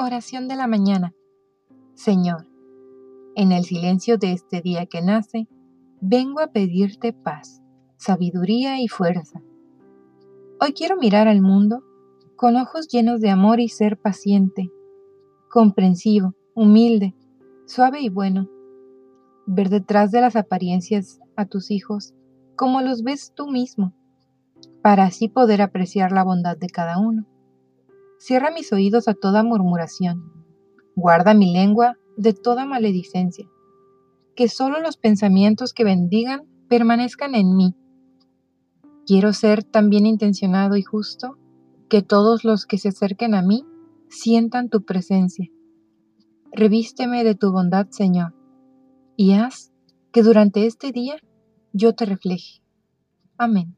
Oración de la mañana. Señor, en el silencio de este día que nace, vengo a pedirte paz, sabiduría y fuerza. Hoy quiero mirar al mundo con ojos llenos de amor y ser paciente, comprensivo, humilde, suave y bueno. Ver detrás de las apariencias a tus hijos como los ves tú mismo, para así poder apreciar la bondad de cada uno. Cierra mis oídos a toda murmuración, guarda mi lengua de toda maledicencia, que solo los pensamientos que bendigan permanezcan en mí. Quiero ser tan bien intencionado y justo que todos los que se acerquen a mí sientan tu presencia. Revísteme de tu bondad, Señor, y haz que durante este día yo te refleje. Amén.